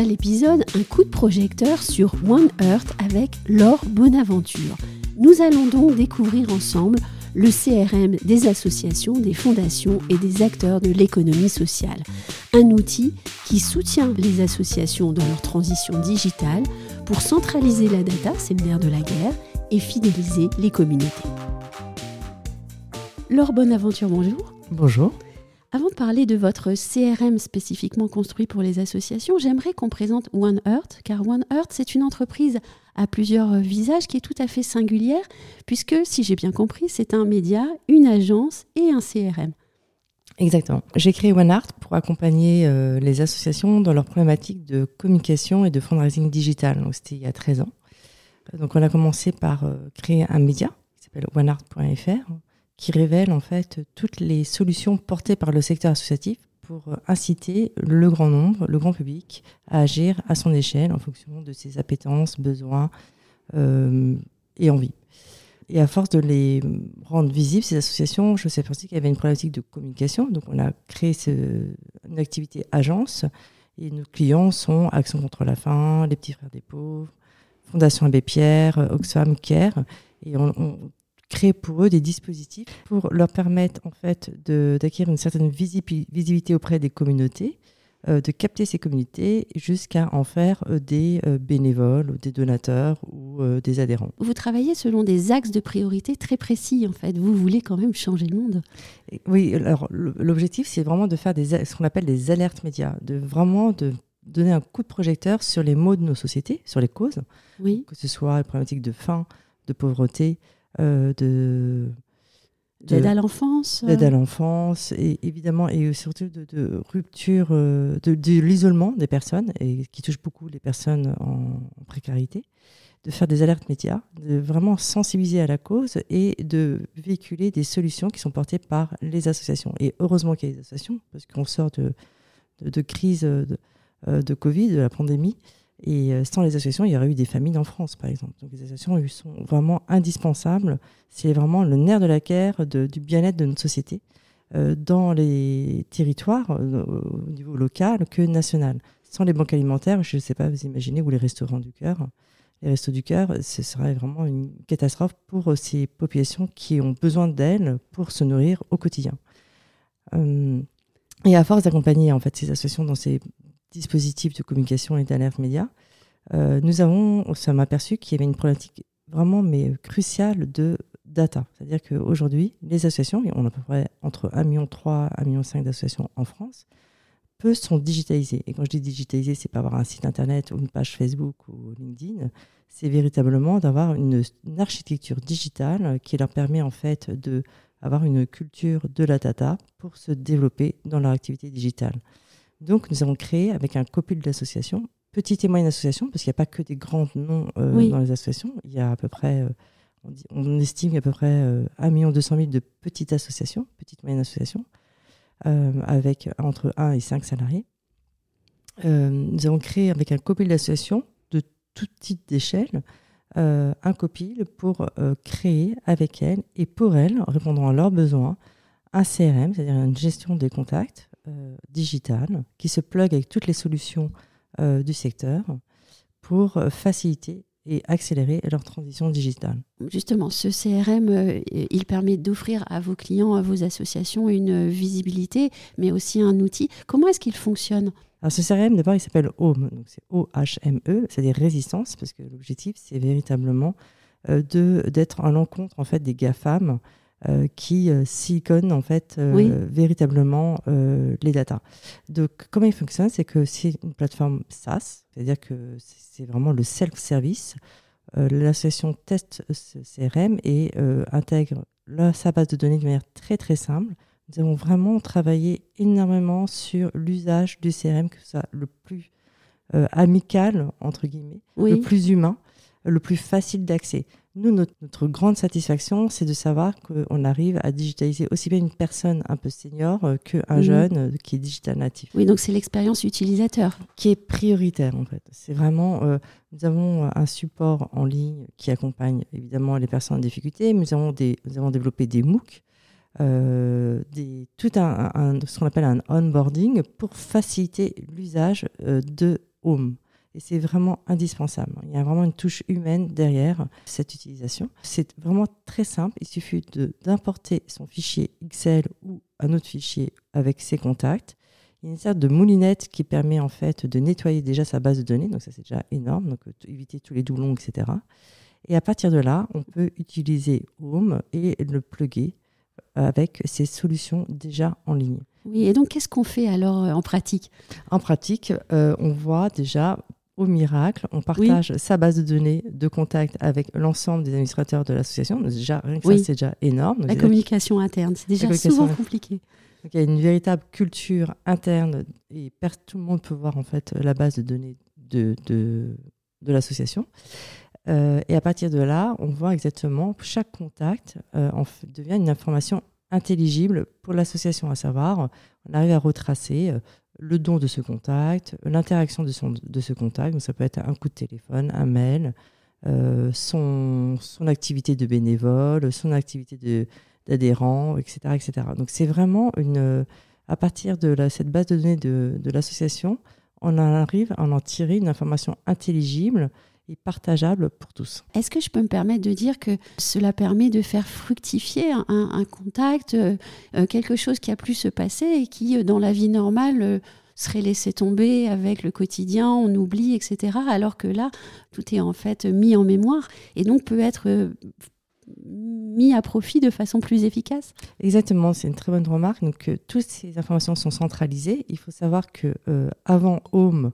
Nouvel épisode, un coup de projecteur sur One Earth avec Laure Bonaventure. Nous allons donc découvrir ensemble le CRM des associations, des fondations et des acteurs de l'économie sociale. Un outil qui soutient les associations dans leur transition digitale pour centraliser la data, c'est le nerf de la guerre, et fidéliser les communautés. Laure Bonaventure, bonjour. Bonjour. Avant de parler de votre CRM spécifiquement construit pour les associations, j'aimerais qu'on présente One Earth, car One Earth, c'est une entreprise à plusieurs visages qui est tout à fait singulière, puisque, si j'ai bien compris, c'est un média, une agence et un CRM. Exactement. J'ai créé One pour accompagner euh, les associations dans leur problématique de communication et de fundraising digital. C'était il y a 13 ans. Donc, on a commencé par euh, créer un média qui s'appelle oneart.fr qui révèle en fait toutes les solutions portées par le secteur associatif pour inciter le grand nombre, le grand public, à agir à son échelle en fonction de ses appétences, besoins euh, et envies. Et à force de les rendre visibles, ces associations, je sais aussi qu'il y avait une problématique de communication. Donc, on a créé une activité agence. Et nos clients sont Action contre la faim, les petits frères des pauvres, Fondation Abbé Pierre, Oxfam Care. Et on créer pour eux des dispositifs pour leur permettre en fait d'acquérir une certaine visibilité auprès des communautés, euh, de capter ces communautés jusqu'à en faire euh, des euh, bénévoles ou des donateurs ou des adhérents. Vous travaillez selon des axes de priorité très précis en fait. Vous voulez quand même changer le monde. oui, alors l'objectif c'est vraiment de faire des, ce qu'on appelle des alertes médias, de vraiment de donner un coup de projecteur sur les maux de nos sociétés, sur les causes, oui. que ce soit les problématiques de faim, de pauvreté, euh, de d'aide à l'enfance d'aide à l'enfance et évidemment et surtout de, rupture euh, de, l'isolement des personnes et qui touche beaucoup les personnes en, précarité de faire des alertes médias de vraiment sensibiliser à la cause et de véhiculer des solutions qui sont portées par les associations. Et heureusement qu'il y a des associations parce qu'on sort de, de, crise de, euh, de Covid de la pandémie et euh, sans les associations, il y aurait eu des familles en France, par exemple. Donc les associations sont vraiment indispensables. C'est vraiment le nerf de la guerre du bien-être de notre société euh, dans les territoires, euh, au niveau local que national. Sans les banques alimentaires, je ne sais pas, vous imaginez, ou les restaurants du cœur. Les restos du cœur, ce serait vraiment une catastrophe pour ces populations qui ont besoin d'elles pour se nourrir au quotidien. et à force d'accompagner en fait ces associations dans ces dispositifs de communication et d'alerte média, euh, nous avons, sommes aperçu qu'il y avait une problématique vraiment mais cruciale de data. C'est-à-dire qu'aujourd'hui, les associations, on a à peu près entre 1,3 million, 1,5 million d'associations en France, peu sont digitalisées. Et quand je dis digitaliser, c'est pas avoir un site internet ou une page Facebook ou LinkedIn, c'est véritablement d'avoir une, une, architecture digitale qui leur permet en fait de avoir une culture de la data pour se développer dans leur activité digitale. Donc, nous avons créé avec un copil d'associations, petite et moyenne association, parce qu'il n'y a pas que des grands noms euh, dans les associations. Il y a à peu près, euh, on, estime qu'il y a à peu près euh, 1 200 000 de petites associations, petites moyennes associations, euh, avec entre 1 et 5 salariés. nous avons créé avec un copil d'associations de tout type d'échelle un copil pour créer avec elles et pour elles, en répondant à leurs besoins, un CRM, c'est-à-dire une gestion des contacts, euh, digital qui se plug avec toutes les solutions euh, du secteur pour euh, faciliter et accélérer leur transition digitale. Justement, ce CRM, il permet d'offrir à vos clients, à vos associations une visibilité, mais aussi un outil. Comment est-ce qu'il fonctionne? Alors ce CRM, d'abord, il s'appelle OHME, donc c'est O-H-M-E, c'est-à-dire résistance, parce que l'objectif, c'est véritablement de d'être à l'encontre en fait des GAFAM euh, qui euh, en fait euh, véritablement euh, les datas. Donc comment il fonctionne, c'est que c'est une plateforme SaaS, c'est-à-dire que c'est vraiment le self-service. L'association teste ce CRM et intègre sa base de données de manière très très simple. Nous avons vraiment travaillé énormément sur l'usage du CRM, que ce soit le plus amical, entre guillemets, le plus humain, le plus facile d'accès. Nous, notre, grande satisfaction, c'est de savoir qu'on arrive à digitaliser aussi bien une personne un peu senior euh, qu'un un mhm. jeune euh, qui est digital natif. Oui, donc c'est l'expérience utilisateur. Qui est prioritaire en fait. C'est vraiment, euh, nous avons un support en ligne qui accompagne évidemment les personnes en difficulté. Nous avons, des, nous avons développé des MOOC des, tout un, ce qu'on appelle un onboarding pour faciliter l'usage de Home. Et c'est vraiment indispensable. Il y a vraiment une touche humaine derrière cette utilisation. C'est vraiment très simple. Il suffit d'importer son fichier Excel ou un autre fichier avec ses contacts. Il y a une sorte de moulinette qui permet en fait de nettoyer déjà sa base de données. Donc ça c'est déjà énorme. Donc euh, éviter tous les doublons, etc. Et à partir de là, on peut utiliser Home et le plugger avec ces solutions déjà en ligne. Oui, et donc qu'est-ce qu'on fait alors euh, en pratique? En pratique, euh, on voit déjà au miracle, on partage sa base de données de contact avec l'ensemble des administrateurs de l'association. Déjà, rien que ça, c'est déjà énorme. La communication interne, c'est déjà souvent compliqué. il y a une véritable culture interne et tout le monde peut voir en fait la base de données de, de, de l'association. Euh, et à partir de là, on voit exactement chaque contact euh, devient une information intelligible pour l'association, à savoir, on arrive à retracer euh, le don de ce contact, l'interaction de, de ce contact. Donc ça peut être un coup de téléphone, un mail, euh, son, son activité de bénévole, son activité d'adhérent, etc., etc. Donc c'est vraiment une, à partir de cette base de données de, de l'association, on arrive à en tirer une information intelligible et partageable pour tous. Est-ce que je peux me permettre de dire que cela permet de faire fructifier un, contact, euh, euh, quelque chose qui a pu se passer et qui, euh, dans la vie normale, serait laissé tomber avec le quotidien, on oublie, etc. Alors que là, tout est en fait mis en mémoire et donc peut être mis à profit de façon plus efficace. Exactement, c'est une très bonne remarque. Donc, toutes ces informations sont centralisées. Il faut savoir que avant Home,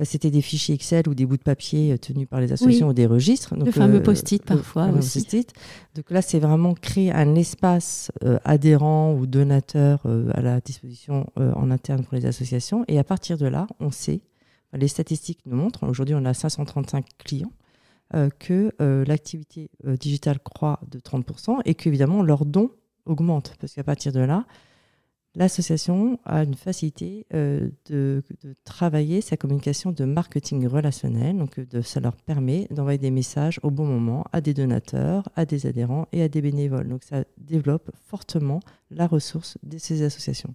bah, c'était des fichiers Excel ou des bouts de papier euh, tenus par les associations ou des registres. Donc, le fameux euh, post-it parfois aussi. Post donc là, c'est vraiment créer un espace euh, adhérent ou donateur à la disposition en interne pour les associations. Et à partir de là, on sait, les statistiques nous montrent, aujourd'hui on a 535 clients, que l'activité digitale croît de 30% et qu'évidemment leurs dons augmentent. Parce qu'à partir de là, L'association a une facilité euh, de, travailler sa communication de marketing relationnel. Donc, euh, ça leur permet d'envoyer des messages au bon moment à des donateurs, à des adhérents et à des bénévoles. Donc, ça développe fortement la ressource de ces associations.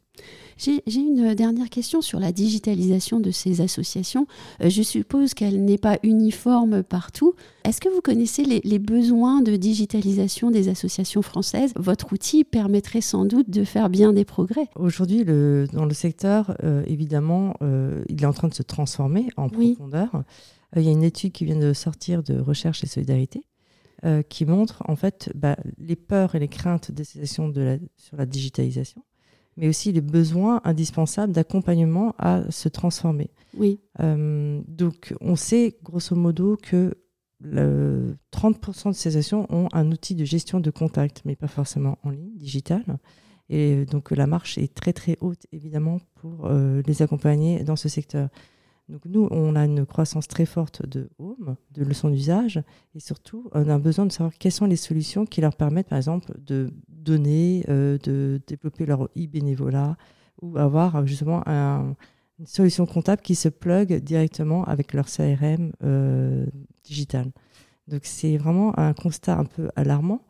J'ai une dernière question sur la digitalisation de ces associations. Euh, je suppose qu'elle n'est pas uniforme partout. Est-ce que vous connaissez les, besoins de digitalisation des associations françaises? Votre outil permettrait sans doute de faire bien des progrès. Aujourd'hui, dans le secteur, euh, évidemment, euh, il est en train de se transformer en profondeur. il y a une étude qui vient de sortir de Recherche et Solidarité euh, qui montre en fait bah, les peurs et les craintes des associations de sur la digitalisation, mais aussi les besoins indispensables d'accompagnement à se transformer. Oui. Euh, donc on sait grosso modo que le 30% de ces associations ont un outil de gestion de contact, mais pas forcément en ligne, digital. Et donc la marche est très très haute évidemment pour euh, les accompagner dans ce secteur. Nous, on a une croissance très forte de home, de leçons d'usage, et surtout, on a besoin de savoir quelles sont les solutions qui leur permettent, par exemple, de donner, euh, de développer leur e-bénévolat, ou avoir justement une solution comptable qui se plug directement avec leur CRM euh, digital. Donc c'est vraiment un constat un peu alarmant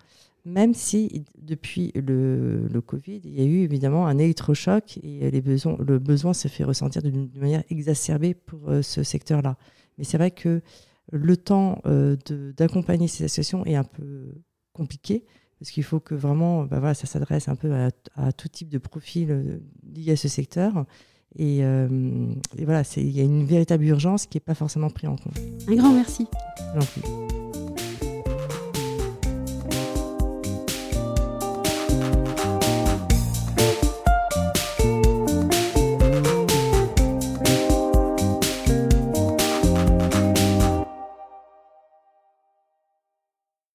même si depuis le, le, Covid, il y a eu évidemment un électrochoc et les besoins, le besoin se fait ressentir d'une manière exacerbée pour euh, ce secteur-là. Mais c'est vrai que le temps euh, d'accompagner ces associations est un peu compliqué parce qu'il faut que vraiment, bah voilà, ça s'adresse un peu à, à, tout type de profil euh, lié à ce secteur. Et, et voilà, il y a une véritable urgence qui n'est pas forcément prise en compte. Un grand merci. Merci.